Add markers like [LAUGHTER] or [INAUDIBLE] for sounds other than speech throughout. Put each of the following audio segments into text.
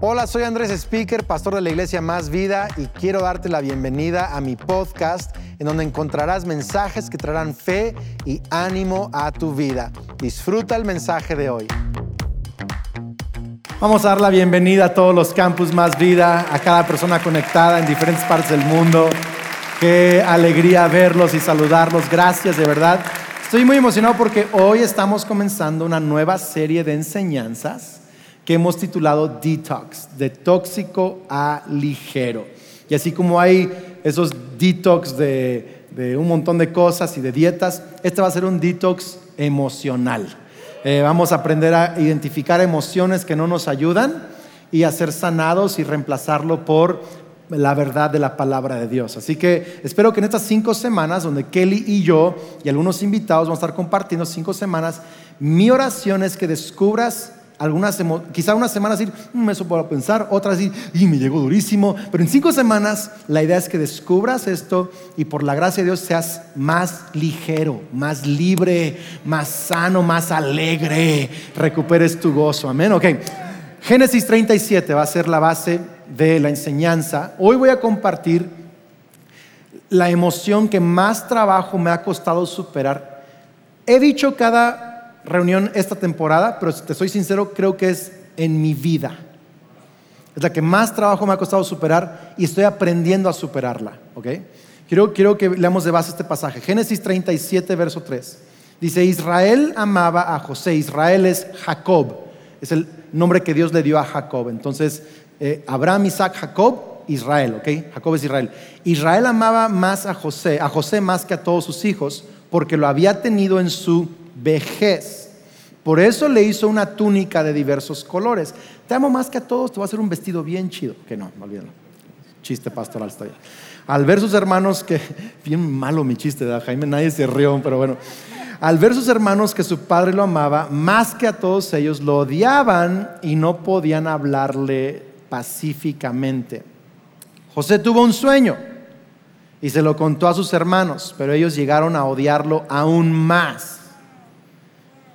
Hola, soy Andrés Speaker, pastor de la iglesia Más Vida y quiero darte la bienvenida a mi podcast en donde encontrarás mensajes que traerán fe y ánimo a tu vida. Disfruta el mensaje de hoy. Vamos a dar la bienvenida a todos los campus Más Vida, a cada persona conectada en diferentes partes del mundo. Qué alegría verlos y saludarlos. Gracias, de verdad. Estoy muy emocionado porque hoy estamos comenzando una nueva serie de enseñanzas que hemos titulado Detox, de tóxico a ligero. Y así como hay esos detox de, un montón de cosas y de dietas, este va a ser un detox emocional. Eh, vamos a aprender a identificar emociones que no nos ayudan y a ser sanados y reemplazarlo por la verdad de la palabra de Dios. Así que espero que en estas cinco semanas, donde Kelly y yo y algunos invitados vamos a estar compartiendo cinco semanas, mi oración es que descubras algunas, quizá unas semanas decir, mm, eso puedo pensar, otras decir, y me llegó durísimo. Pero en cinco semanas la idea es que descubras esto y por la gracia de Dios seas más ligero, más libre, más sano, más alegre, recuperes tu gozo. Amén. Ok. Génesis 37 va a ser la base de la enseñanza. Hoy voy a compartir la emoción que más trabajo me ha costado superar. He dicho cada reunión esta temporada, pero si te soy sincero, creo que es en mi vida. Es la que más trabajo me ha costado superar y estoy aprendiendo a superarla. Quiero, quiero que leamos de base este pasaje. Génesis 37, verso 3. Dice, Israel amaba a José. Israel es Jacob. Es el nombre que Dios le dio a Jacob. Entonces, eh, Abraham, Isaac, Jacob, Israel. ¿ok? Jacob es Israel. Israel amaba más a José, a José más que a todos sus hijos, porque lo había tenido en su vejez. Por eso le hizo una túnica de diversos colores. Te amo más que a todos, te voy a hacer un vestido bien chido. Que no, olvídalo. Chiste pastoral estoy. Al ver sus hermanos que, [LAUGHS] bien malo mi chiste, Jaime, nadie se rió, pero bueno. Al ver sus hermanos que su padre lo amaba, más que a todos ellos, lo odiaban y no podían hablarle pacíficamente. José tuvo un sueño y se lo contó a sus hermanos, pero ellos llegaron a odiarlo aún más.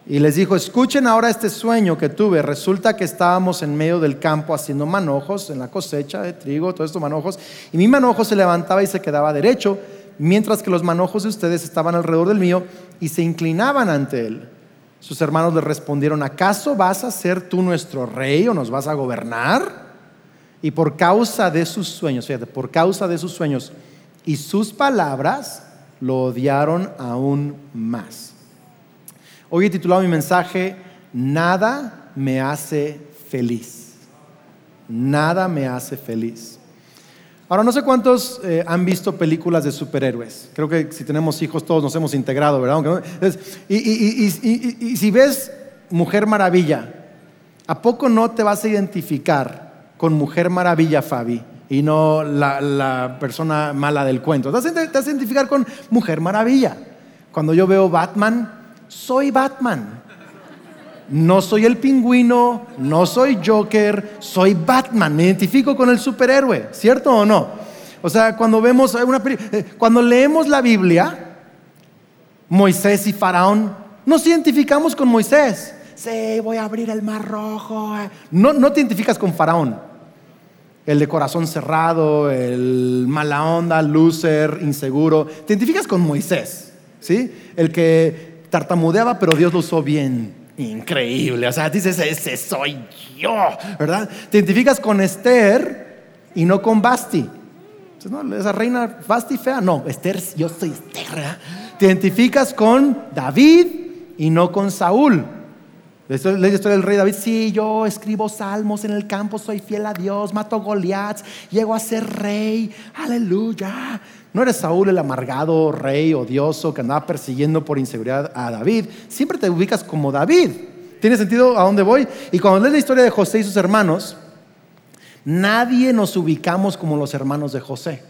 Y les dijo, escuchen ahora este sueño que tuve. Resulta que estábamos en medio del campo haciendo manojos, en la cosecha de trigo, todos estos manojos, y mi manojo se levantaba y se quedaba derecho, mientras que los manojos de ustedes estaban alrededor del mío y se inclinaban ante él. Sus hermanos le respondieron, ¿acaso vas a ser tú nuestro rey o nos vas a gobernar? Y por causa de sus sueños, fíjate, por causa de sus sueños y sus palabras, lo odiaron aún más. Hoy he titulado mi mensaje, Nada me hace feliz. Nada me hace feliz. Ahora, no sé cuántos eh, han visto películas de superhéroes. Creo que si tenemos hijos todos nos hemos integrado, ¿verdad? Y, si ves Mujer Maravilla, ¿a poco no te vas a identificar con Mujer Maravilla, Fabi? Y no la, persona mala del cuento. Te vas a identificar con Mujer Maravilla. Cuando yo veo Batman, soy Batman. No soy el pingüino, no soy Joker, soy Batman. Me identifico con el superhéroe, ¿cierto o no? O sea, cuando vemos una eh, cuando leemos la Biblia, Moisés y Faraón, nos identificamos con Moisés. Sí, voy a abrir el mar rojo. No, no te identificas con Faraón. El de corazón cerrado, el mala onda, loser, inseguro. Te identificas con Moisés, ¿sí? El que tartamudeaba, pero Dios lo usó bien. Increíble. O sea, dices, ese soy yo, ¿verdad? Te identificas con Esther y no con Basti. Esa reina Basti fea, no, Esther, yo soy Esther. Te identificas con David y no con Saúl. Le la historia del rey David. Sí, yo escribo salmos en el campo, soy fiel a Dios, mato Goliat, llego a ser rey. Aleluya. No eres Saúl el amargado rey odioso que andaba persiguiendo por inseguridad a David. Siempre te ubicas como David. ¿Tiene sentido a dónde voy? Y cuando lees la historia de José y sus hermanos, nadie nos ubicamos como los hermanos de José.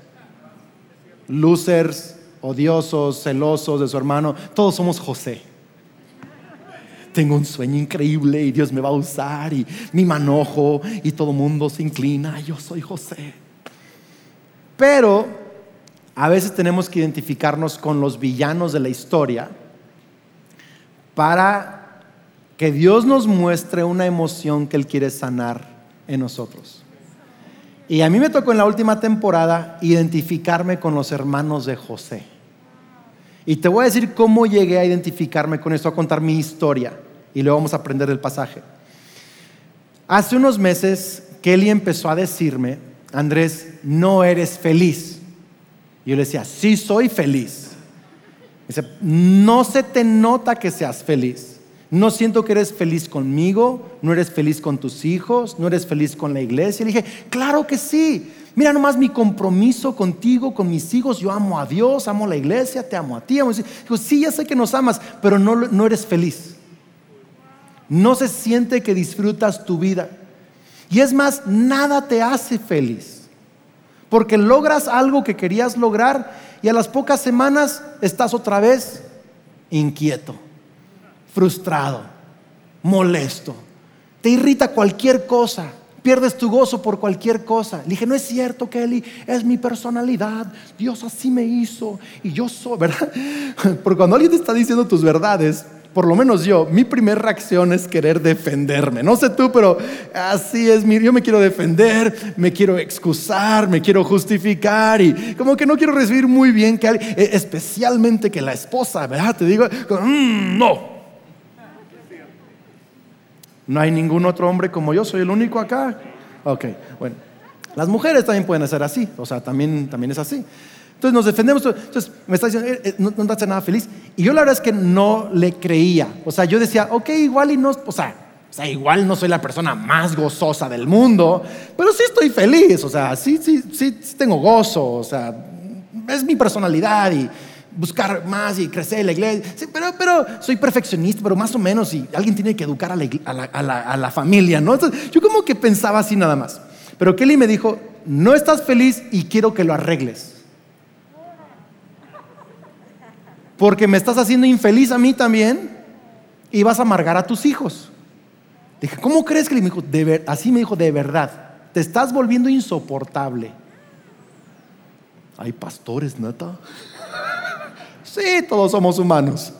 Losers, odiosos, celosos de su hermano, todos somos José. Tengo un sueño increíble y Dios me va a usar y mi manojo y todo el mundo se inclina. Yo soy José. Pero a veces tenemos que identificarnos con los villanos de la historia para que Dios nos muestre una emoción que Él quiere sanar en nosotros. Y a mí me tocó en la última temporada identificarme con los hermanos de José. Y te voy a decir cómo llegué a identificarme con esto, a contar mi historia. Y luego vamos a aprender el pasaje. Hace unos meses, Kelly empezó a decirme, Andrés, no eres feliz. Y yo le decía, sí soy feliz. Dice, no se te nota que seas feliz. No siento que eres feliz conmigo, no eres feliz con tus hijos, no eres feliz con la iglesia. Y le dije, claro que sí. Mira nomás mi compromiso contigo, con mis hijos. Yo amo a Dios, amo a la iglesia, te amo a ti. Dijo, sí, ya sé que nos amas, pero no, no eres feliz. No se siente que disfrutas tu vida. Y es más, nada te hace feliz. Porque logras algo que querías lograr y a las pocas semanas estás otra vez inquieto frustrado, molesto. Te irrita cualquier cosa. Pierdes tu gozo por cualquier cosa. Le dije, no es cierto, Kelly, es mi personalidad. Dios así me hizo y yo soy, [LAUGHS] ¿verdad? Porque cuando alguien te está diciendo tus verdades, por lo menos yo, mi primera reacción es querer defenderme. No sé tú, pero así es, yo me quiero defender, me quiero excusar, me quiero justificar y como que no quiero recibir muy bien que alguien, e, especialmente que la esposa, ¿verdad? Te digo, mm, no, no hay ningún otro hombre como yo, soy el único acá. Ok, bueno. Las mujeres también pueden ser así, o sea, también, también es así. Entonces nos defendemos. Entonces me está diciendo, eh, eh, no, no te nada feliz. Y yo la verdad es que no le creía. O sea, yo decía, ok, igual y no, o sea, o sea, igual no soy la persona más gozosa del mundo, pero sí estoy feliz, o sea, sí, sí, sí, sí tengo gozo, o sea, es mi personalidad y, buscar más y crecer en la iglesia. pero, pero soy perfeccionista, pero más o menos, y alguien tiene que educar a la, familia, ¿no? yo como que pensaba así nada más. Pero Kelly me dijo, no estás feliz y quiero que lo arregles. Porque me estás haciendo infeliz a mí también y vas a amargar a tus hijos. Dije, ¿cómo crees que me dijo? así me dijo, de verdad, te estás volviendo insoportable. Hay pastores, neta. [LAUGHS] Sí, todos somos humanos.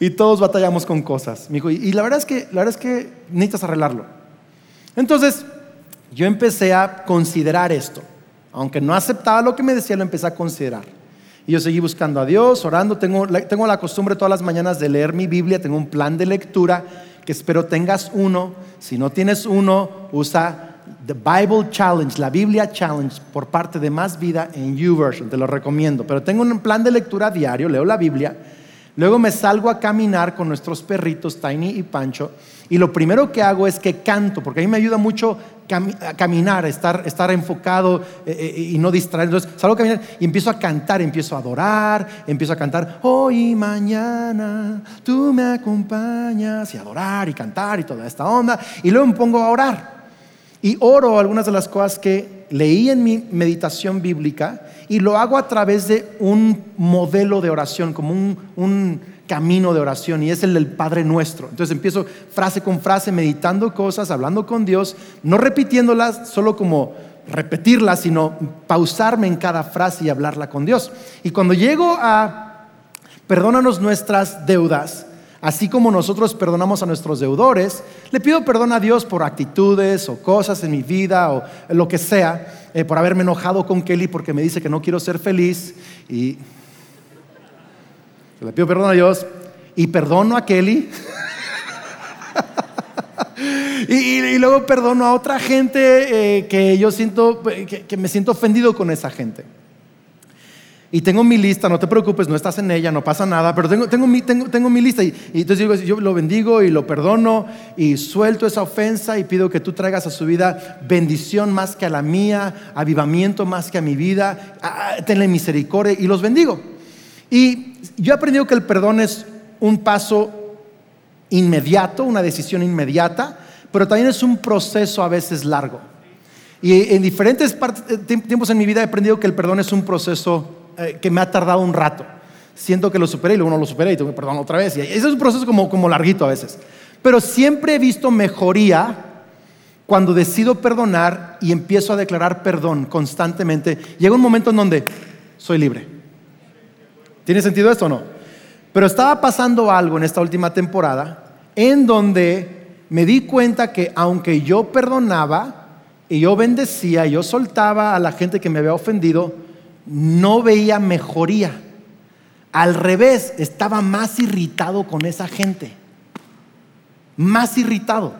Y todos batallamos con cosas. Me y, la verdad es que, la verdad es que necesitas arreglarlo. Entonces, yo empecé a considerar esto. Aunque no aceptaba lo que me decía, lo empecé a considerar. Y yo seguí buscando a Dios, orando. Tengo, tengo la costumbre todas las mañanas de leer mi Biblia. Tengo un plan de lectura que espero tengas uno. Si no tienes uno, usa The Bible Challenge, la Biblia Challenge por parte de Más Vida en YouVersion, te lo recomiendo. Pero tengo un plan de lectura diario, leo la Biblia, luego me salgo a caminar con nuestros perritos Tiny y Pancho y lo primero que hago es que canto, porque a mí me ayuda mucho a caminar, estar, estar enfocado eh, eh, y no distraer. Entonces salgo a caminar y empiezo a cantar, empiezo a adorar, empiezo a cantar, hoy y mañana tú me acompañas y adorar y cantar y toda esta onda. Y luego me pongo a orar. Y oro algunas de las cosas que leí en mi meditación bíblica y lo hago a través de un modelo de oración, como un, camino de oración, y es el del Padre Nuestro. Entonces empiezo frase con frase, meditando cosas, hablando con Dios, no repitiéndolas solo como repetirlas, sino pausarme en cada frase y hablarla con Dios. Y cuando llego a perdónanos nuestras deudas, así como nosotros perdonamos a nuestros deudores, le pido perdón a Dios por actitudes o cosas en mi vida o lo que sea, eh, por haberme enojado con Kelly porque me dice que no quiero ser feliz y le pido perdón a Dios y perdono a Kelly. [LAUGHS] y, luego perdono a otra gente eh, que yo siento, que me siento ofendido con esa gente. Y tengo mi lista, no te preocupes, no estás en ella, no pasa nada, pero tengo, tengo, mi, tengo, tengo mi lista. Y, entonces digo, yo lo bendigo y lo perdono y suelto esa ofensa y pido que tú traigas a su vida bendición más que a la mía, avivamiento más que a mi vida, tenle misericordia y los bendigo. Y yo he aprendido que el perdón es un paso inmediato, una decisión inmediata, pero también es un proceso a veces largo. Y en diferentes eh, tiempos en mi vida he aprendido que el perdón es un proceso eh, que me ha tardado un rato. Siento que lo superé y luego no lo superé y tengo que perdonar otra vez. Y ese es un proceso como, como larguito a veces. Pero siempre he visto mejoría cuando decido perdonar y empiezo a declarar perdón constantemente. Llega un momento en donde soy libre. ¿Tiene sentido esto o no? Pero estaba pasando algo en esta última temporada en donde me di cuenta que aunque yo perdonaba, y yo bendecía, yo soltaba a la gente que me había ofendido, no veía mejoría. Al revés, estaba más irritado con esa gente. Más irritado.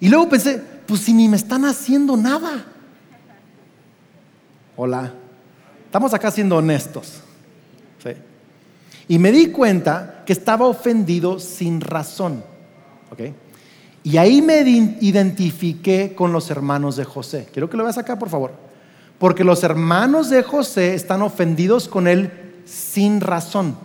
Y luego pensé, pues si ni me están haciendo nada. Hola. Estamos acá siendo honestos. Y me di cuenta que estaba ofendido sin razón. Y ahí me identifiqué con los hermanos de José. Quiero que lo veas acá, por favor. Porque los hermanos de José están ofendidos con él sin razón.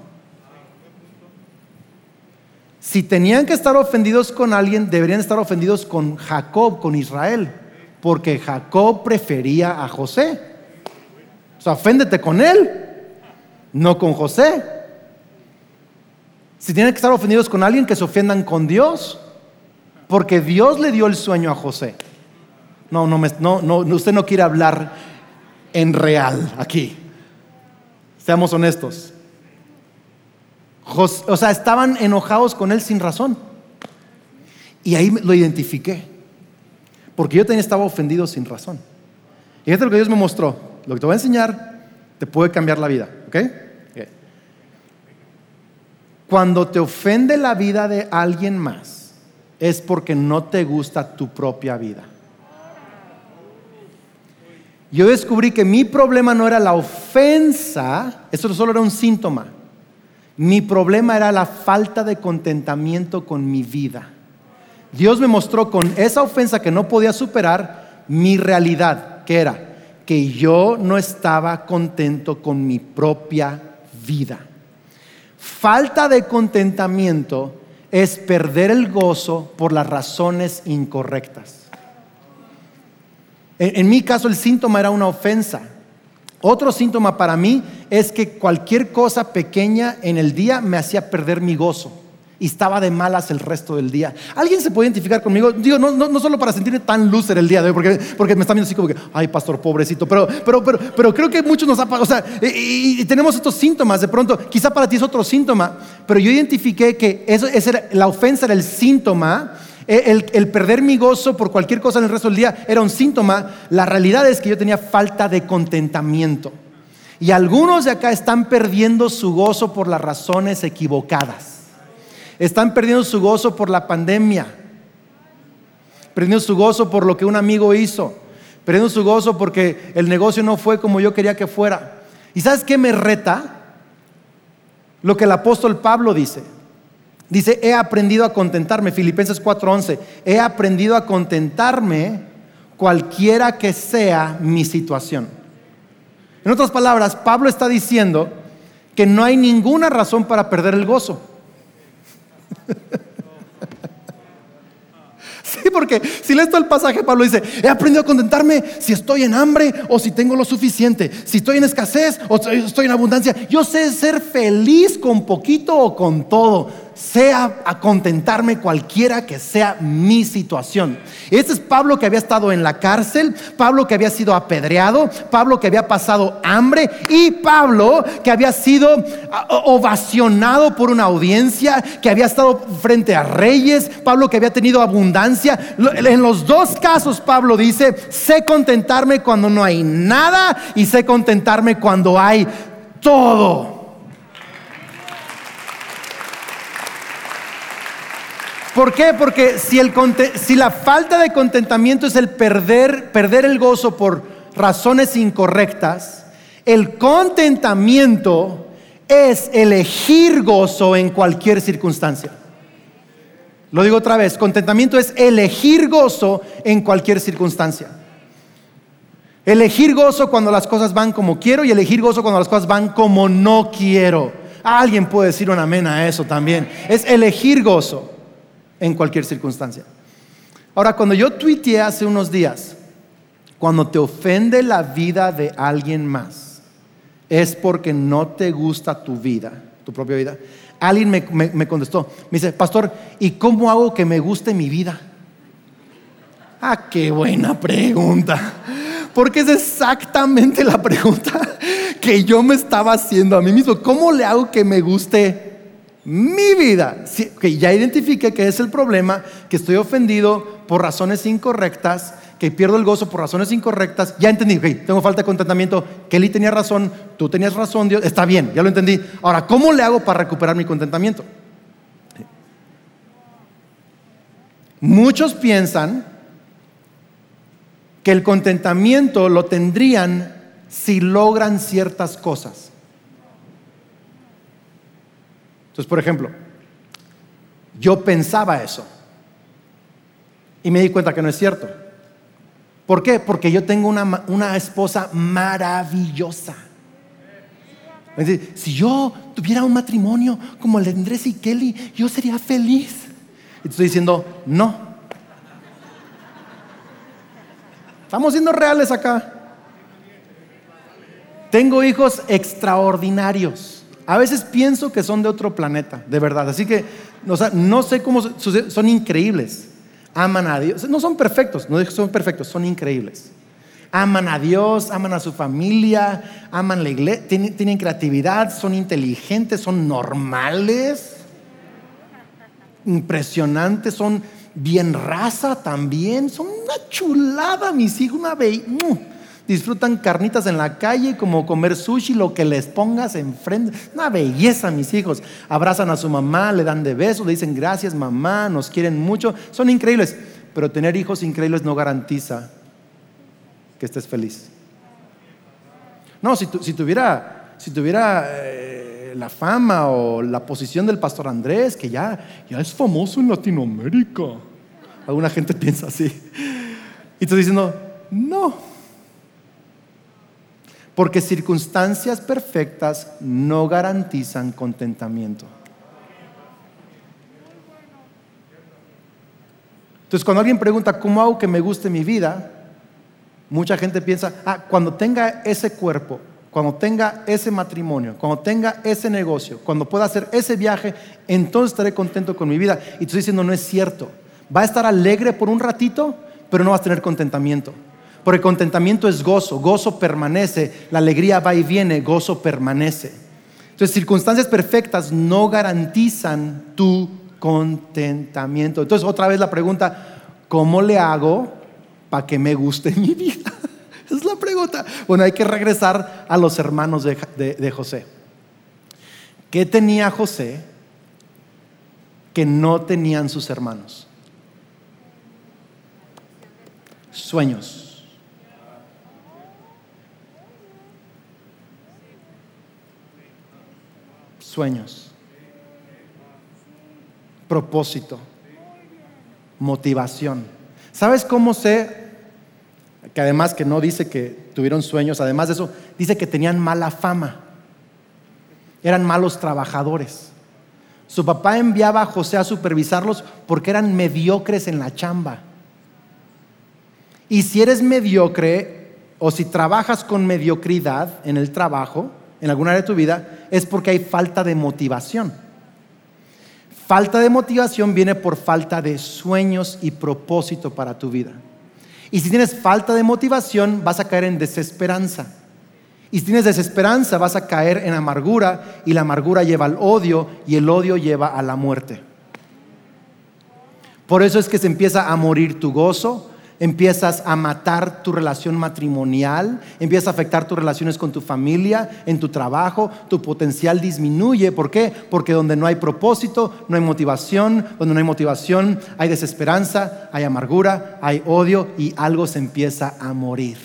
Si tenían que estar ofendidos con alguien, deberían estar ofendidos con Jacob, con Israel, porque Jacob prefería a José. O sea, oféndete con él, no con José. Si tienen que estar ofendidos con alguien, que se ofendan con Dios, porque Dios le dio el sueño a José. No, no, no, no usted no quiere hablar en real aquí. Seamos honestos. o sea, estaban enojados con él sin razón. Y ahí lo identifiqué. Porque yo también estaba ofendido sin razón. Y es lo que Dios me mostró. Lo que te voy a enseñar te puede cambiar la vida. ¿Ok? Cuando te ofende la vida de alguien más, es porque no te gusta tu propia vida. Yo descubrí que mi problema no era la ofensa, eso solo era un síntoma. Mi problema era la falta de contentamiento con mi vida. Dios me mostró con esa ofensa que no podía superar mi realidad, que era que yo no estaba contento con mi propia vida. Falta de contentamiento es perder el gozo por las razones incorrectas. En, mi caso el síntoma era una ofensa. Otro síntoma para mí es que cualquier cosa pequeña en el día me hacía perder mi gozo y estaba de malas el resto del día. ¿Alguien se puede identificar conmigo? Digo, no, no, solo para sentirme tan loser el día de hoy, porque, porque me está viendo así como que, ay, pastor, pobrecito, pero, pero, pero, pero creo que muchos nos ha o sea, y, tenemos estos síntomas de pronto, quizá para ti es otro síntoma, pero yo identifiqué que eso, era, la ofensa era el síntoma eh, el, perder mi gozo por cualquier cosa en el resto del día era un síntoma. La realidad es que yo tenía falta de contentamiento. Y algunos de acá están perdiendo su gozo por las razones equivocadas. Están perdiendo su gozo por la pandemia. Perdiendo su gozo por lo que un amigo hizo. Perdiendo su gozo porque el negocio no fue como yo quería que fuera. ¿Y sabes qué me reta? Lo que el apóstol Pablo dice. Dice, he aprendido a contentarme, Filipenses 4:11, he aprendido a contentarme cualquiera que sea mi situación. En otras palabras, Pablo está diciendo que no hay ninguna razón para perder el gozo. [LAUGHS] Sí, porque si lees todo el pasaje, Pablo dice, he aprendido a contentarme si estoy en hambre o si tengo lo suficiente, si estoy en escasez o estoy en abundancia. Yo sé ser feliz con poquito o con todo sea a contentarme cualquiera que sea mi situación. Este es Pablo que había estado en la cárcel, Pablo que había sido apedreado, Pablo que había pasado hambre y Pablo que había sido ah, ovacionado por una audiencia, que había estado frente a reyes, Pablo que había tenido abundancia. En los dos casos Pablo dice, sé contentarme cuando no hay nada y sé contentarme cuando hay todo. ¿Por qué? Porque si, la falta de contentamiento es el perder, perder el gozo por razones incorrectas, el contentamiento es elegir gozo en cualquier circunstancia. Lo digo otra vez, contentamiento es elegir gozo en cualquier circunstancia. Elegir gozo cuando las cosas van como quiero y elegir gozo cuando las cosas van como no quiero. Alguien puede decir un amén a eso también. Es elegir gozo en cualquier circunstancia. Ahora, cuando yo tuiteé hace unos días, cuando te ofende la vida de alguien más, es porque no te gusta tu vida, tu propia vida. Alguien me, contestó, me dice, pastor, ¿y cómo hago que me guste mi vida? Ah, qué buena pregunta. Porque es exactamente la pregunta [LAUGHS] que yo me estaba haciendo a mí mismo. ¿Cómo le hago que me guste mi vida. que ya identifique que es el problema, que estoy ofendido por razones incorrectas, que pierdo el gozo por razones incorrectas. Ya entendí, tengo falta de contentamiento. Kelly tenía razón, tú tenías razón, Dios. Está bien, ya lo entendí. Ahora, ¿cómo le hago para recuperar mi contentamiento? Muchos piensan que el contentamiento lo tendrían si logran ciertas cosas. Entonces, por ejemplo, yo pensaba eso y me di cuenta que no es cierto. ¿Por qué? Porque yo tengo una, esposa maravillosa. si yo tuviera un matrimonio como el de Andrés y Kelly, yo sería feliz. Y te estoy diciendo, no. Estamos siendo reales acá. Tengo hijos extraordinarios. A veces pienso que son de otro planeta, de verdad. Así que no sé cómo son increíbles. Aman a Dios. No son perfectos, no son perfectos, son increíbles. Aman a Dios, aman a su familia, aman la iglesia, tienen, creatividad, son inteligentes, son normales, impresionantes, son bien raza también, son una chulada, mis hijos, una. Disfrutan carnitas en la calle como comer sushi, lo que les pongas enfrente. Una belleza, mis hijos. Abrazan a su mamá, le dan de besos, le dicen gracias mamá, nos quieren mucho. Son increíbles. Pero tener hijos increíbles no garantiza que estés feliz. No, si, tuviera, si tuviera eh, la fama o la posición del pastor Andrés, que ya, ya es famoso en Latinoamérica. Alguna gente [LAUGHS] piensa así. Y tú diciendo, no, porque circunstancias perfectas no garantizan contentamiento. Entonces, cuando alguien pregunta, ¿cómo hago que me guste mi vida? Mucha gente piensa, ah, cuando tenga ese cuerpo, cuando tenga ese matrimonio, cuando tenga ese negocio, cuando pueda hacer ese viaje, entonces estaré contento con mi vida. Y tú estoy diciendo, no es cierto. Va a estar alegre por un ratito, pero no vas a tener contentamiento. Porque contentamiento es gozo, gozo permanece, la alegría va y viene, gozo permanece. Entonces, circunstancias perfectas no garantizan tu contentamiento. Entonces, otra vez la pregunta, ¿cómo le hago para que me guste mi vida? [LAUGHS] es la pregunta. Bueno, hay que regresar a los hermanos de, de José. ¿Qué tenía José que no tenían sus hermanos? Sueños sueños, propósito, motivación. ¿Sabes cómo sé que además que no dice que tuvieron sueños, además de eso, dice que tenían mala fama, eran malos trabajadores. Su papá enviaba a José a supervisarlos porque eran mediocres en la chamba. Y si eres mediocre o si trabajas con mediocridad en el trabajo, en alguna área de tu vida, es porque hay falta de motivación. Falta de motivación viene por falta de sueños y propósito para tu vida. Y si tienes falta de motivación, vas a caer en desesperanza. Y si tienes desesperanza, vas a caer en amargura y la amargura lleva al odio y el odio lleva a la muerte. Por eso es que se empieza a morir tu gozo, empiezas a matar tu relación matrimonial, empiezas a afectar tus relaciones con tu familia, en tu trabajo, tu potencial disminuye. ¿Por qué? Porque donde no hay propósito, no hay motivación, donde no hay motivación, hay desesperanza, hay amargura, hay odio y algo se empieza a morir.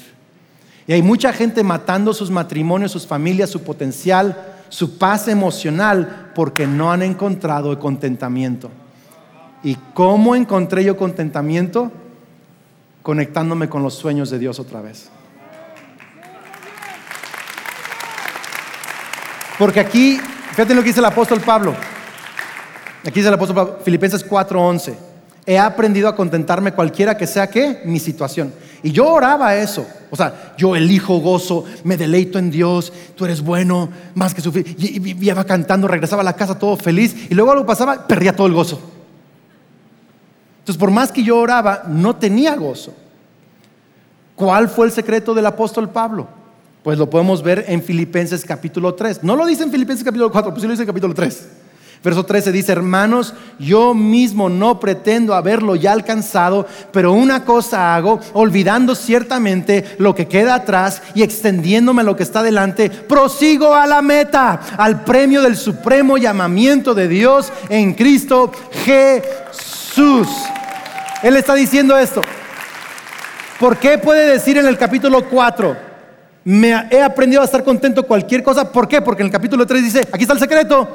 Y hay mucha gente matando sus matrimonios, sus familias, su potencial, su paz emocional, porque no han encontrado el contentamiento. ¿Y cómo encontré yo contentamiento? Conectándome con los sueños de Dios otra vez. Porque aquí, fíjate lo que dice el apóstol Pablo. Aquí dice el apóstol Pablo, Filipenses 4:11. He aprendido a contentarme cualquiera que sea que mi situación. Y yo oraba eso. O sea, yo elijo gozo, me deleito en Dios, tú eres bueno, más que sufrir. Y, y iba cantando, regresaba a la casa todo feliz. Y luego algo pasaba, perdía todo el gozo. Entonces, por más que yo oraba, no tenía gozo. ¿Cuál fue el secreto del apóstol Pablo? Pues lo podemos ver en Filipenses capítulo 3. No lo dice en Filipenses capítulo 4, pues sí lo dice en capítulo 3. Verso 13 dice, hermanos, yo mismo no pretendo haberlo ya alcanzado, pero una cosa hago, olvidando ciertamente lo que queda atrás y extendiéndome a lo que está delante, prosigo a la meta, al premio del supremo llamamiento de Dios en Cristo Jesús. Él está diciendo esto. ¿Por qué puede decir en el capítulo 4? Me he aprendido a estar contento cualquier cosa. ¿Por qué? Porque en el capítulo 3 dice, aquí está el secreto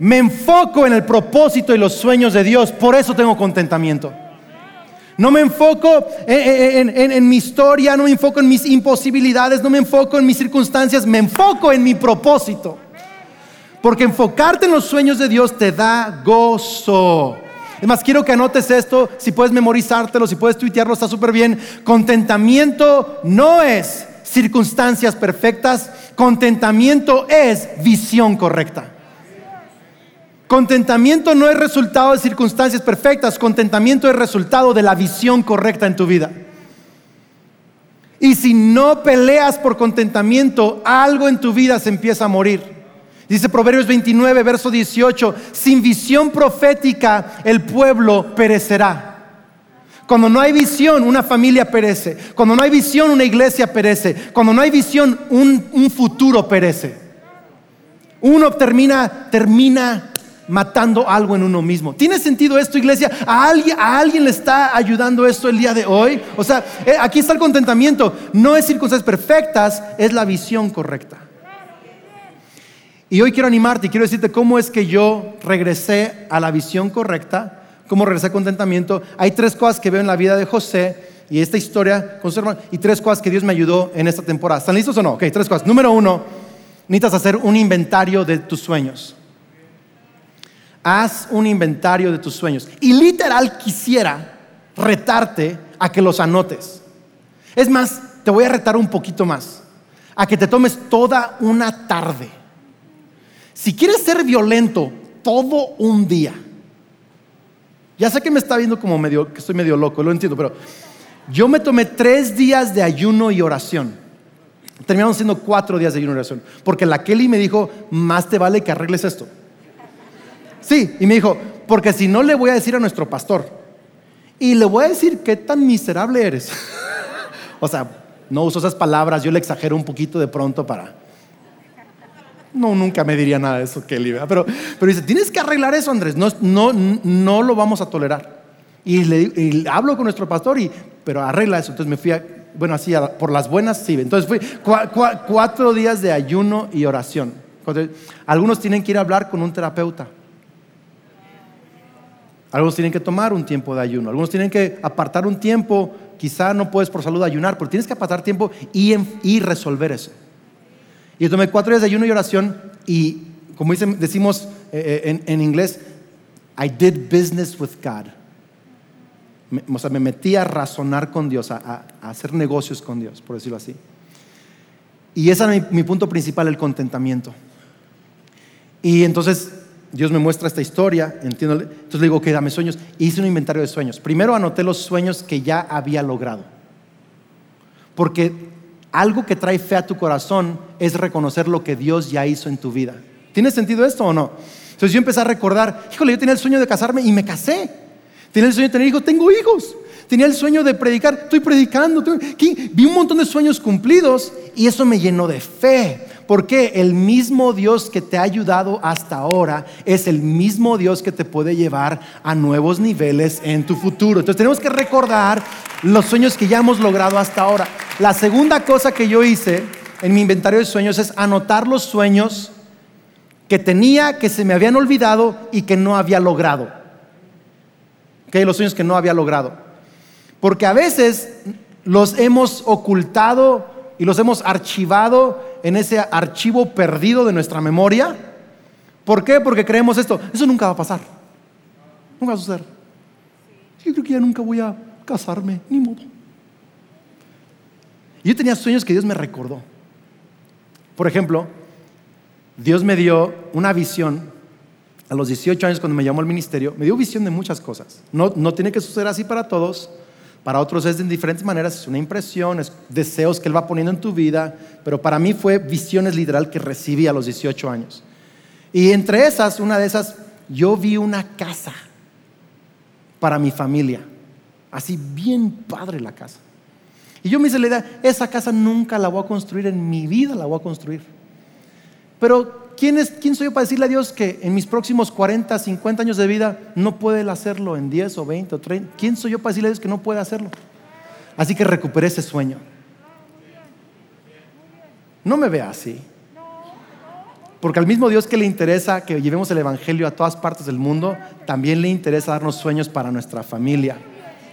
me enfoco en el propósito y los sueños de Dios, por eso tengo contentamiento. No me enfoco en, mi historia, no me enfoco en mis imposibilidades, no me enfoco en mis circunstancias, me enfoco en mi propósito. Porque enfocarte en los sueños de Dios te da gozo. Es más, quiero que anotes esto, si puedes memorizártelo, si puedes tuitearlo, está súper bien. Contentamiento no es circunstancias perfectas, contentamiento es visión correcta. Contentamiento no es resultado de circunstancias perfectas, contentamiento es resultado de la visión correcta en tu vida. Y si no peleas por contentamiento, algo en tu vida se empieza a morir. Dice Proverbios 29, verso 18, sin visión profética el pueblo perecerá. Cuando no hay visión, una familia perece. Cuando no hay visión, una iglesia perece. Cuando no hay visión, un, futuro perece. Uno termina, termina matando algo en uno mismo. ¿Tiene sentido esto, iglesia? ¿A alguien, ¿A alguien le está ayudando esto el día de hoy? O sea, eh, aquí está el contentamiento. No es circunstancias perfectas, es la visión correcta. Y hoy quiero animarte y quiero decirte cómo es que yo regresé a la visión correcta, cómo regresé a contentamiento. Hay tres cosas que veo en la vida de José y esta historia con su hermano, y tres cosas que Dios me ayudó en esta temporada. ¿Están listos o no? Ok, tres cosas. Número uno, necesitas hacer un inventario de tus sueños. Haz un inventario de tus sueños. Y literal quisiera retarte a que los anotes. Es más, te voy a retar un poquito más. A que te tomes toda una tarde. Si quieres ser violento todo un día. Ya sé que me está viendo como medio, que estoy medio loco, lo entiendo, pero yo me tomé tres días de ayuno y oración. Terminaron siendo cuatro días de ayuno y oración. Porque la Kelly me dijo, más te vale que arregles esto. Sí, y me dijo, porque si no le voy a decir a nuestro pastor. Y le voy a decir qué tan miserable eres. [LAUGHS] o sea, no uso esas palabras, yo le exagero un poquito de pronto para... No, nunca me diría nada de eso, Kelly. Pero, pero dice, tienes que arreglar eso, Andrés. No, no, no lo vamos a tolerar. Y, le, hablo con nuestro pastor, y, pero arregla eso. Entonces me fui a, bueno, así, por las buenas, sí. Entonces fui cuatro días de ayuno y oración. Algunos tienen que ir a hablar con un terapeuta. Algunos tienen que tomar un tiempo de ayuno, algunos tienen que apartar un tiempo, quizá no puedes por salud ayunar, pero tienes que apartar tiempo y, resolver eso. Y tomé cuatro días de ayuno y oración y, como decimos eh, eh, en, inglés, I did business with God. o sea, me metí a razonar con Dios, a, hacer negocios con Dios, por decirlo así. Y ese es mi punto principal, el contentamiento. Y entonces Dios me muestra esta historia, entiendo. Entonces le digo, que dame sueños. hice un inventario de sueños. Primero anoté los sueños que ya había logrado. Porque algo que trae fe a tu corazón es reconocer lo que Dios ya hizo en tu vida. ¿Tiene sentido esto o no? Entonces yo empecé a recordar, híjole, yo tenía el sueño de casarme y me casé. Tenía el sueño de tener hijos, tengo hijos. Tenía el sueño de predicar, estoy predicando. Vi un montón de sueños cumplidos y eso me llenó de fe. Porque el mismo Dios que te ha ayudado hasta ahora es el mismo Dios que te puede llevar a nuevos niveles en tu futuro. Entonces tenemos que recordar los sueños que ya hemos logrado hasta ahora. La segunda cosa que yo hice en mi inventario de sueños es anotar los sueños que tenía, que se me habían olvidado y que no había logrado. Okay, los sueños que no había logrado. Porque a veces los hemos ocultado y los hemos archivado en ese archivo perdido de nuestra memoria. ¿Por qué? Porque creemos esto. Eso nunca va a pasar. Nunca va a suceder. Yo creo que ya nunca voy a casarme, ni modo. Yo tenía sueños que Dios me recordó. Por ejemplo, Dios me dio una visión a los 18 años cuando me llamó al ministerio. Me dio visión de muchas cosas. No, no tiene que suceder así para todos, para otros es de diferentes maneras, es una impresión, es deseos que Él va poniendo en tu vida, pero para mí fue visiones literal que recibí a los 18 años. Y entre esas, una de esas, yo vi una casa para mi familia. Así bien padre la casa. Y yo me hice la idea, esa casa nunca la voy a construir, en mi vida la voy a construir. Pero ¿quién, soy yo para decirle a Dios que en mis próximos 40, 50 años de vida no puede hacerlo en 10 o 20 o 30? ¿Quién soy yo para decirle a Dios que no puede hacerlo? Así que recuperé ese sueño. No me vea así. Porque al mismo Dios que le interesa que llevemos el Evangelio a todas partes del mundo, también le interesa darnos sueños para nuestra familia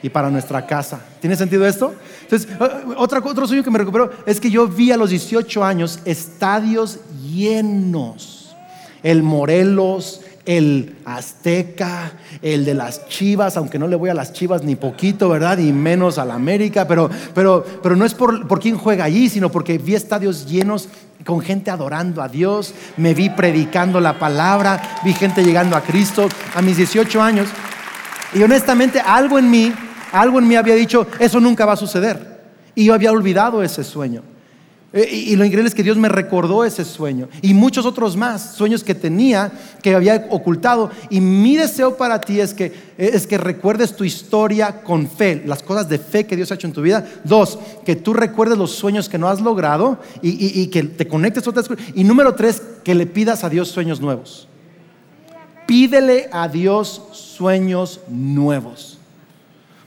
y para nuestra casa. ¿Tiene sentido esto? Entonces, otro, otro sueño que me recuperó es que yo vi a los 18 años estadios llenos. El Morelos, el Azteca, el de las Chivas, aunque no le voy a las Chivas ni poquito, ¿verdad? Y menos a la América, pero, pero, pero no es por, por quién juega allí, sino porque vi estadios llenos con gente adorando a Dios, me vi predicando la palabra, vi gente llegando a Cristo a mis 18 años. Y honestamente algo en mí, algo en mí había dicho, eso nunca va a suceder. Y yo había olvidado ese sueño. Eh, y lo increíble es que Dios me recordó ese sueño y muchos otros más, sueños que tenía, que había ocultado. Y mi deseo para ti es que, es que recuerdes tu historia con fe, las cosas de fe que Dios ha hecho en tu vida. Dos, que tú recuerdes los sueños que no has logrado y, que te conectes a otras cosas. Y número tres, que le pidas a Dios sueños nuevos. Pídele a Dios sueños nuevos.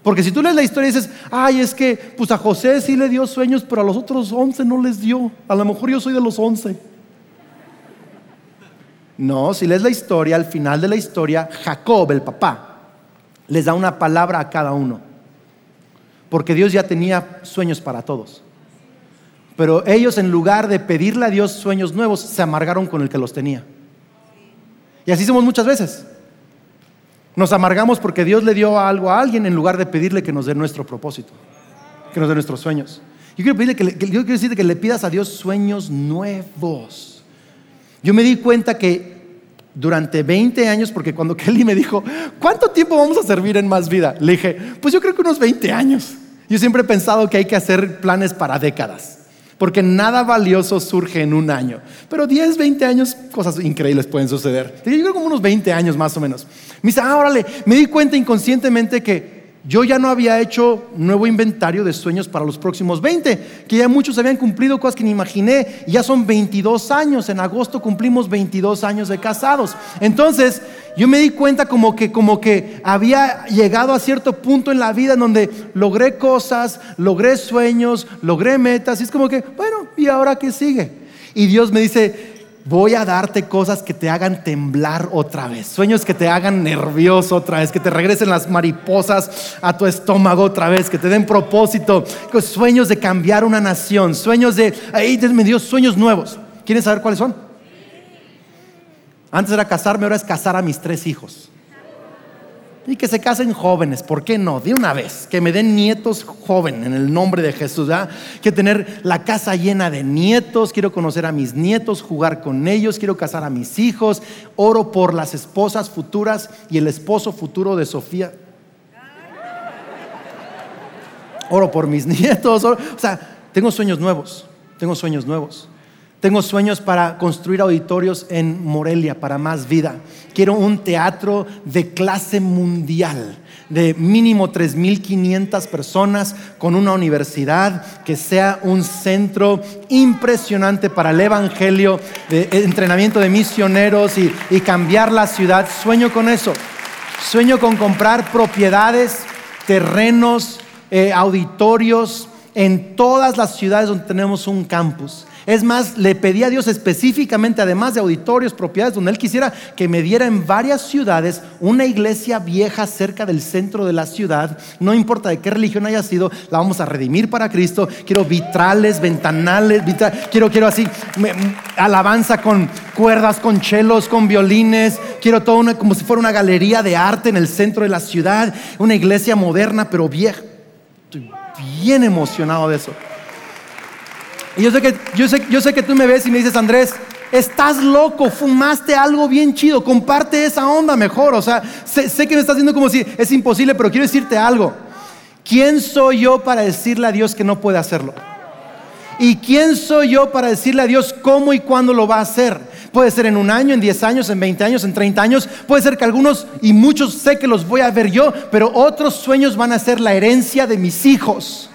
Porque si tú lees la historia y dices, ay, es que pues a José sí le dio sueños, pero a los otros once no les dio. A lo mejor yo soy de los once. No, si lees la historia, al final de la historia, Jacob, el papá, les da una palabra a cada uno. Porque Dios ya tenía sueños para todos. Pero ellos en lugar de pedirle a Dios sueños nuevos, se amargaron con el que los tenía. Y así somos muchas veces. Nos amargamos porque Dios le dio algo a alguien en lugar de pedirle que nos dé nuestro propósito, que nos dé nuestros sueños. Yo quiero pedirle que, le, quiero decirte que le pidas a Dios sueños nuevos. Yo me di cuenta que durante 20 años, porque cuando [LAUGHS] Kelly me dijo, ¿cuánto tiempo vamos a servir en más vida? Le dije, pues yo creo que unos 20 años. Yo siempre he pensado que hay que hacer planes para décadas porque nada valioso surge en un año. Pero 10, 20 años, cosas increíbles pueden suceder. Yo creo como unos 20 años más o menos. Me dice, ah, órale, me di cuenta inconscientemente que yo ya no había hecho nuevo inventario de sueños para los próximos 20, que ya muchos habían cumplido cosas que ni imaginé, ya son 22 años, en agosto cumplimos 22 años de casados. Entonces, yo me di cuenta como que como que había llegado a cierto punto en la vida en donde logré cosas, logré sueños, logré metas, y es como que, bueno, ¿y ahora qué sigue? Y Dios me dice, voy a darte cosas que te hagan temblar otra vez, sueños que te hagan nervioso otra vez, que te regresen las mariposas a tu estómago otra vez, que te den propósito, sueños de cambiar una nación, sueños de, ahí me dio sueños nuevos. ¿Quieren saber cuáles son? Antes era casarme, ahora es casar a mis tres hijos. Y que se casen jóvenes, ¿por qué no? De una vez, que me den nietos jóvenes en el nombre de Jesús. ¿ya? Que tener la casa llena de nietos, quiero conocer a mis nietos, jugar con ellos, quiero casar a mis hijos. Oro por las esposas futuras y el esposo futuro de Sofía. Oro por mis [LAUGHS] nietos. o sea, tengo sueños nuevos, tengo sueños nuevos. Tengo sueños para construir auditorios en Morelia para más vida. Quiero un teatro de clase mundial, de mínimo 3.500 personas, con una universidad que sea un centro impresionante para el Evangelio, de entrenamiento de misioneros y, cambiar la ciudad. Sueño con eso. Sueño con comprar propiedades, terrenos, eh, auditorios en todas las ciudades donde tenemos un campus es más, le pedí a Dios específicamente, además de auditorios, propiedades, donde Él quisiera que me diera en varias ciudades una iglesia vieja cerca del centro de la ciudad. No importa de qué religión haya sido, la vamos a redimir para Cristo. Quiero vitrales, ventanales, quiero, quiero así, alabanza con cuerdas, con chelos, con violines. Quiero todo como si fuera una galería de arte en el centro de la ciudad. Una iglesia moderna, pero vieja. Estoy bien emocionado de eso. Y yo sé, que, yo, sé, yo sé que tú me ves y me dices, Andrés, estás loco, fumaste algo bien chido, comparte esa onda mejor. O sea, sé, que me estás diciendo como si es imposible, pero quiero decirte algo. ¿Quién soy yo para decirle a Dios que no puede hacerlo? ¿Y quién soy yo para decirle a Dios cómo y cuándo lo va a hacer? Puede ser en un año, en 10 años, en 20 años, en 30 años. Puede ser que algunos y muchos sé que los voy a ver yo, pero otros sueños van a ser la herencia de mis hijos.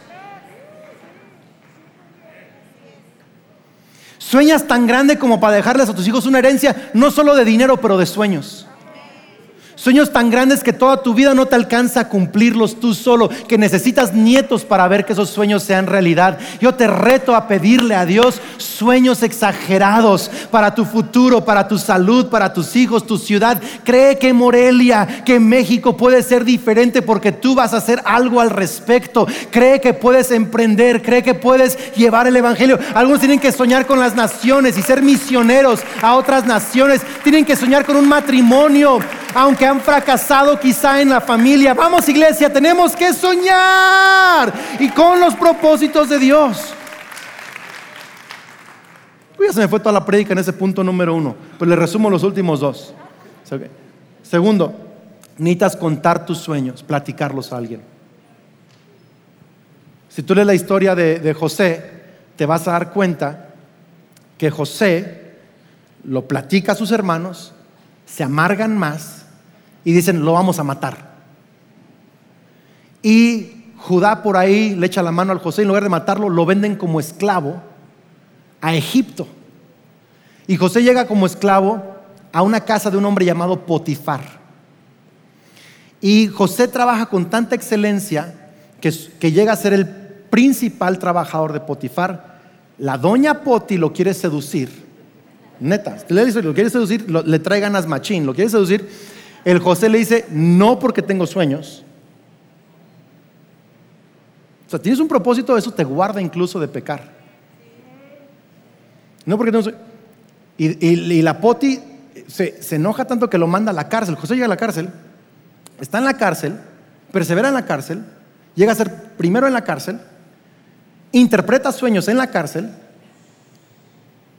Sueñas tan grande como para dejarles a tus hijos una herencia, no solo de dinero, pero de sueños. Sueños tan grandes que toda tu vida no te alcanza a cumplirlos tú solo, que necesitas nietos para ver que esos sueños sean realidad. Yo te reto a pedirle a Dios sueños exagerados para tu futuro, para tu salud, para tus hijos, tu ciudad. Cree que Morelia, que México puede ser diferente porque tú vas a hacer algo al respecto. Cree que puedes emprender, cree que puedes llevar el Evangelio. Algunos tienen que soñar con las naciones y ser misioneros a otras naciones. Tienen que soñar con un matrimonio, aunque han fracasado quizá en la familia. Vamos iglesia, tenemos que soñar y con los propósitos de Dios. ya se me fue toda la prédica en ese punto número uno, pero le resumo los últimos dos. Segundo, necesitas contar tus sueños, platicarlos a alguien. Si tú lees la historia de José, te vas a dar cuenta que José lo platica a sus hermanos, se amargan más y dicen, lo vamos a matar. Y Judá por ahí le echa la mano al José, en lugar de matarlo, lo venden como esclavo a Egipto. Y José llega como esclavo a una casa de un hombre llamado Potifar. Y José trabaja con tanta excelencia que, que llega a ser el principal trabajador de Potifar. La doña Poti lo quiere seducir. Neta, le dice, lo quiere seducir, le trae ganas machín, lo quiere seducir el José le dice, no porque tengo sueños. O sea, tienes un propósito, eso te guarda incluso de pecar. No porque tengo sueños. Y, la poti se, enoja tanto que lo manda a la cárcel. José llega a la cárcel, está en la cárcel, persevera en la cárcel, llega a ser primero en la cárcel, interpreta sueños en la cárcel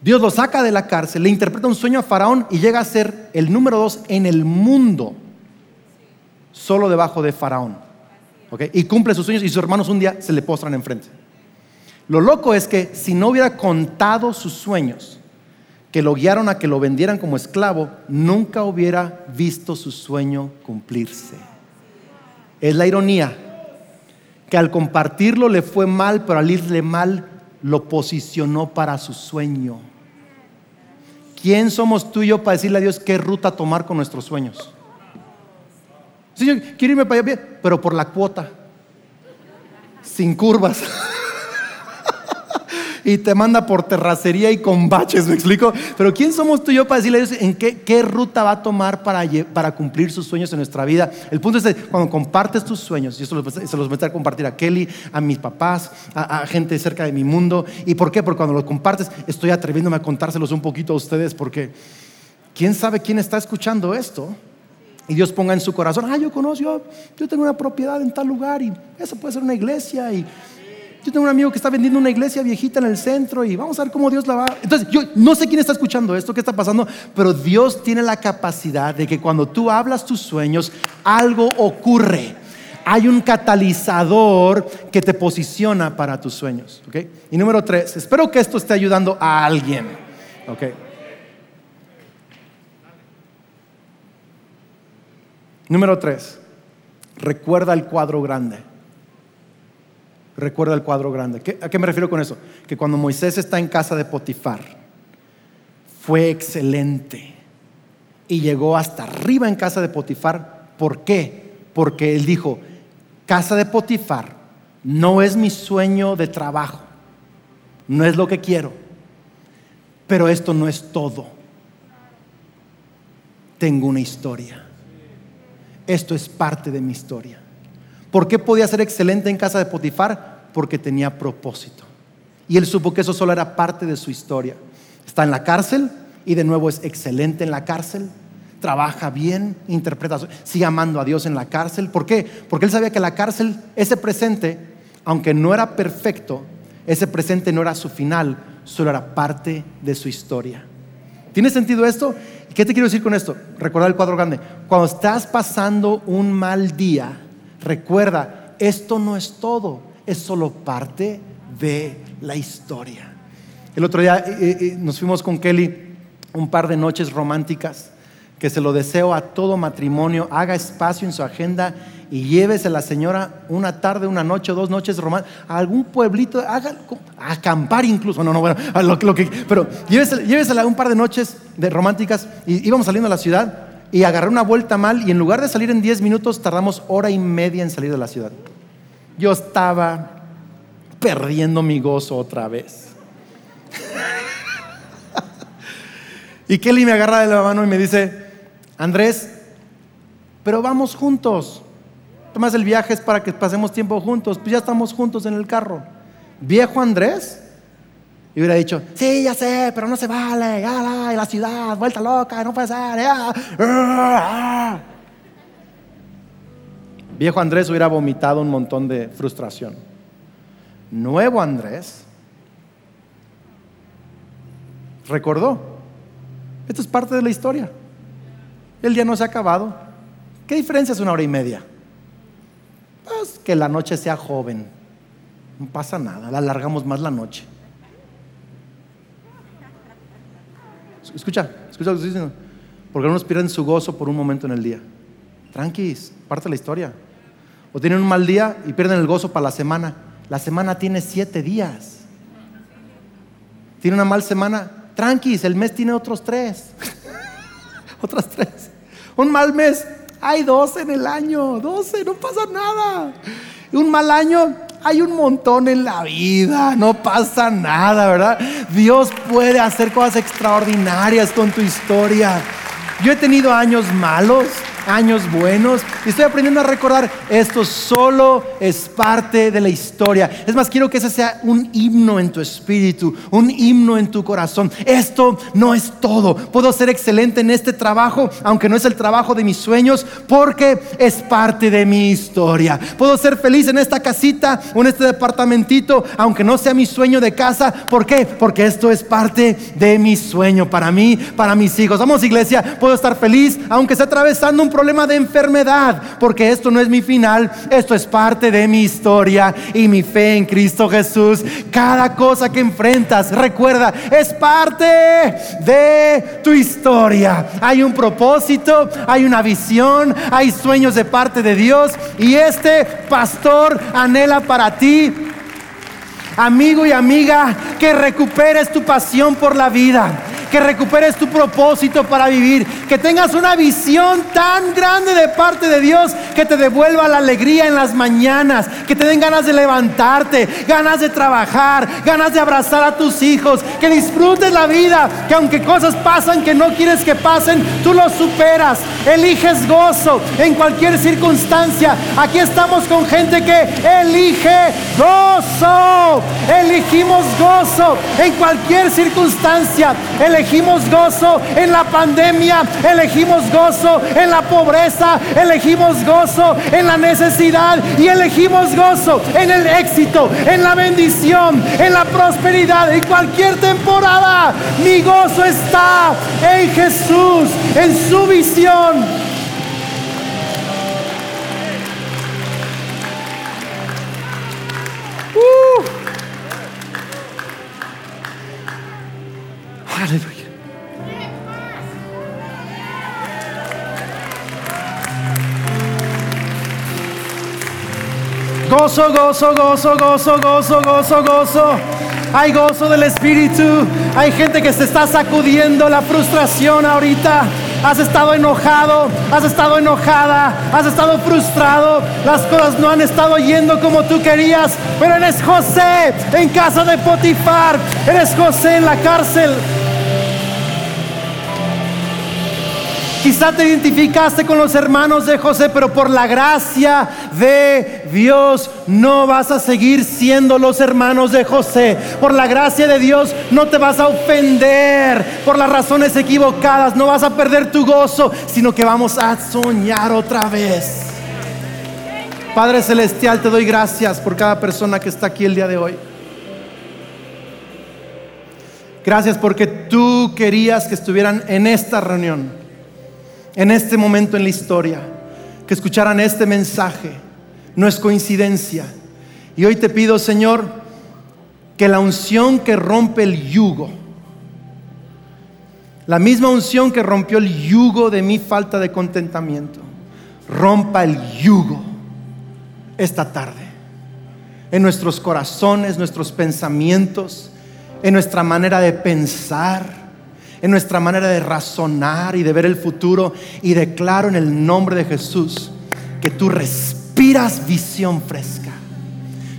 Dios lo saca de la cárcel, le interpreta un sueño a Faraón y llega a ser el número dos en el mundo, solo debajo de Faraón. Y cumple sus sueños y sus hermanos un día se le postran enfrente. Lo loco es que si no hubiera contado sus sueños, que lo guiaron a que lo vendieran como esclavo, nunca hubiera visto su sueño cumplirse. Es la ironía que al compartirlo le fue mal, pero al irle mal lo posicionó para su sueño. ¿Quién somos tú y yo para decirle a Dios qué ruta tomar con nuestros sueños? Señor, quiero irme para allá, pero por la cuota, sin curvas. [LAUGHS] y te manda por terracería y con baches, ¿me explico? Pero ¿quién somos tú y yo para decirle a Dios en qué, ruta va a tomar para, para, cumplir sus sueños en nuestra vida? El punto es que cuando compartes tus sueños, y eso se los voy a compartir a Kelly, a mis papás, a, a, gente cerca de mi mundo. ¿Y por qué? Porque cuando los compartes, estoy atreviéndome a contárselos un poquito a ustedes, porque ¿quién sabe quién está escuchando esto? Y Dios ponga en su corazón, ah, yo conozco, yo, yo tengo una propiedad en tal lugar y eso puede ser una iglesia y yo tengo un amigo que está vendiendo una iglesia viejita en el centro y vamos a ver cómo Dios la va. Entonces, yo no sé quién está escuchando esto, qué está pasando, pero Dios tiene la capacidad de que cuando tú hablas tus sueños, algo ocurre. Hay un catalizador que te posiciona para tus sueños. ¿okay? Y número tres, espero que esto esté ayudando a alguien. ¿okay? Número tres, recuerda el cuadro grande recuerda el cuadro grande. ¿A qué me refiero con eso? Que cuando Moisés está en casa de Potifar, fue excelente y llegó hasta arriba en casa de Potifar. ¿Por qué? Porque él dijo, casa de Potifar no es mi sueño de trabajo, no es lo que quiero, pero esto no es todo. Tengo una historia. Esto es parte de mi historia. ¿Por qué podía ser excelente en casa de Potifar? Porque tenía propósito. Y él supo que eso solo era parte de su historia. Está en la cárcel y de nuevo es excelente en la cárcel. Trabaja bien, interpreta, sigue amando a Dios en la cárcel. ¿Por qué? Porque él sabía que la cárcel, ese presente, aunque no era perfecto, ese presente no era su final, solo era parte de su historia. ¿Tiene sentido esto? ¿Qué te quiero decir con esto? Recordar el cuadro grande. Cuando estás pasando un mal día, Recuerda, esto no es todo, es solo parte de la historia. El otro día eh, eh, nos fuimos con Kelly un par de noches románticas que se lo deseo a todo matrimonio, haga espacio en su agenda y llévese a la señora una tarde, una noche, dos noches románticas, a algún pueblito, haga, a acampar incluso, no, no, bueno, lo, que, pero llévesela, un par de noches de románticas y íbamos saliendo a la ciudad y agarré una vuelta mal y en lugar de salir en 10 minutos tardamos hora y media en salir de la ciudad. Yo estaba perdiendo mi gozo otra vez. [LAUGHS] y Kelly me agarra de la mano y me dice, Andrés, pero vamos juntos. Además el viaje es para que pasemos tiempo juntos. Pues ya estamos juntos en el carro. Viejo Andrés. Y hubiera dicho, sí, ya sé, pero no se vale, la, la ciudad, vuelta loca, no puede ser. Viejo Andrés hubiera vomitado un montón de frustración. Nuevo Andrés recordó, esto es parte de la historia. El día no se ha acabado. ¿Qué diferencia es una hora y media? Pues que la noche sea joven. No pasa nada, la alargamos más la noche. Escucha, escucha lo que estoy diciendo. Porque algunos pierden su gozo por un momento en el día. Tranquis, parte de la historia. O tienen un mal día y pierden el gozo para la semana. La semana tiene siete días. Tiene una mal semana. Tranquis, el mes tiene otros tres. [LAUGHS] Otras tres. Un mal mes, hay 12 en el año, 12, no pasa nada. Un mal año, hay un montón en la vida, no pasa nada, ¿verdad? Dios puede hacer cosas extraordinarias con tu historia. Yo he tenido años malos, años buenos. Y estoy aprendiendo a recordar, esto solo es parte de la historia. Es más, quiero que ese sea un himno en tu espíritu, un himno en tu corazón. Esto no es todo. Puedo ser excelente en este trabajo, aunque no es el trabajo de mis sueños, porque es parte de mi historia. Puedo ser feliz en esta casita o en este departamentito, aunque no sea mi sueño de casa. ¿Por qué? Porque esto es parte de mi sueño para mí, para mis hijos. Vamos, iglesia, puedo estar feliz, aunque esté atravesando un problema de enfermedad, porque esto no es mi final, esto es parte de mi historia y mi fe en Cristo Jesús. Cada cosa que enfrentas, recuerda, es parte de tu historia. Hay un propósito, hay una visión, hay sueños de parte de Dios y este pastor anhela para ti amigo y amiga, que recuperes tu pasión por la vida que recuperes tu propósito para vivir, que tengas una visión tan grande de parte de Dios que te devuelva la alegría en las mañanas, que te den ganas de levantarte, ganas de trabajar, ganas de abrazar a tus hijos, que disfrutes la vida, que aunque cosas pasan que no quieres que pasen, tú lo superas, eliges gozo en cualquier circunstancia. Aquí estamos con gente que elige gozo, elegimos gozo en cualquier circunstancia elegimos gozo en la pandemia, elegimos gozo en la pobreza, elegimos gozo en la necesidad y elegimos gozo en el éxito, en la bendición, en la prosperidad, en cualquier temporada. Mi gozo está en Jesús, en su visión. Gozo, gozo, gozo, gozo, gozo, gozo, gozo. Hay gozo del Espíritu. Hay gente que se está sacudiendo la frustración ahorita. Has estado enojado, has estado enojada, has estado frustrado. Las cosas no han estado yendo como tú querías. Pero eres José en casa de Potifar. Eres José en la cárcel. Quizá te identificaste con los hermanos de José, pero por la gracia de Dios no vas a seguir siendo los hermanos de José. Por la gracia de Dios no te vas a ofender por las razones equivocadas, no vas a perder tu gozo, sino que vamos a soñar otra vez. Padre Celestial, te doy gracias por cada persona que está aquí el día de hoy. Gracias porque tú querías que estuvieran en esta reunión en este momento en la historia, que escucharan este mensaje. No es coincidencia. Y hoy te pido, Señor, que la unción que rompe el yugo, La misma unción que rompió el yugo de mi falta de contentamiento, rompa el yugo esta tarde en nuestros corazones, nuestros pensamientos, en nuestra manera de pensar, en nuestra manera de razonar y de ver el futuro. Y declaro en el nombre de Jesús que tú respiras visión fresca.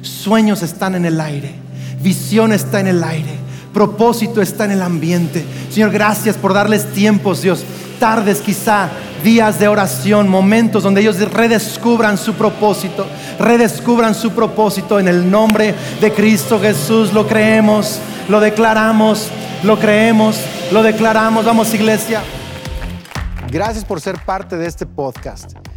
Sueños están en el aire, visión está en el aire propósito está en el ambiente. Señor, gracias por darles tiempos, Dios, tardes quizá, días de oración, momentos donde ellos redescubran su propósito, redescubran su propósito en el nombre de Cristo Jesús. Lo creemos, lo declaramos, lo creemos, lo declaramos. Vamos, iglesia. Gracias por ser parte de este podcast.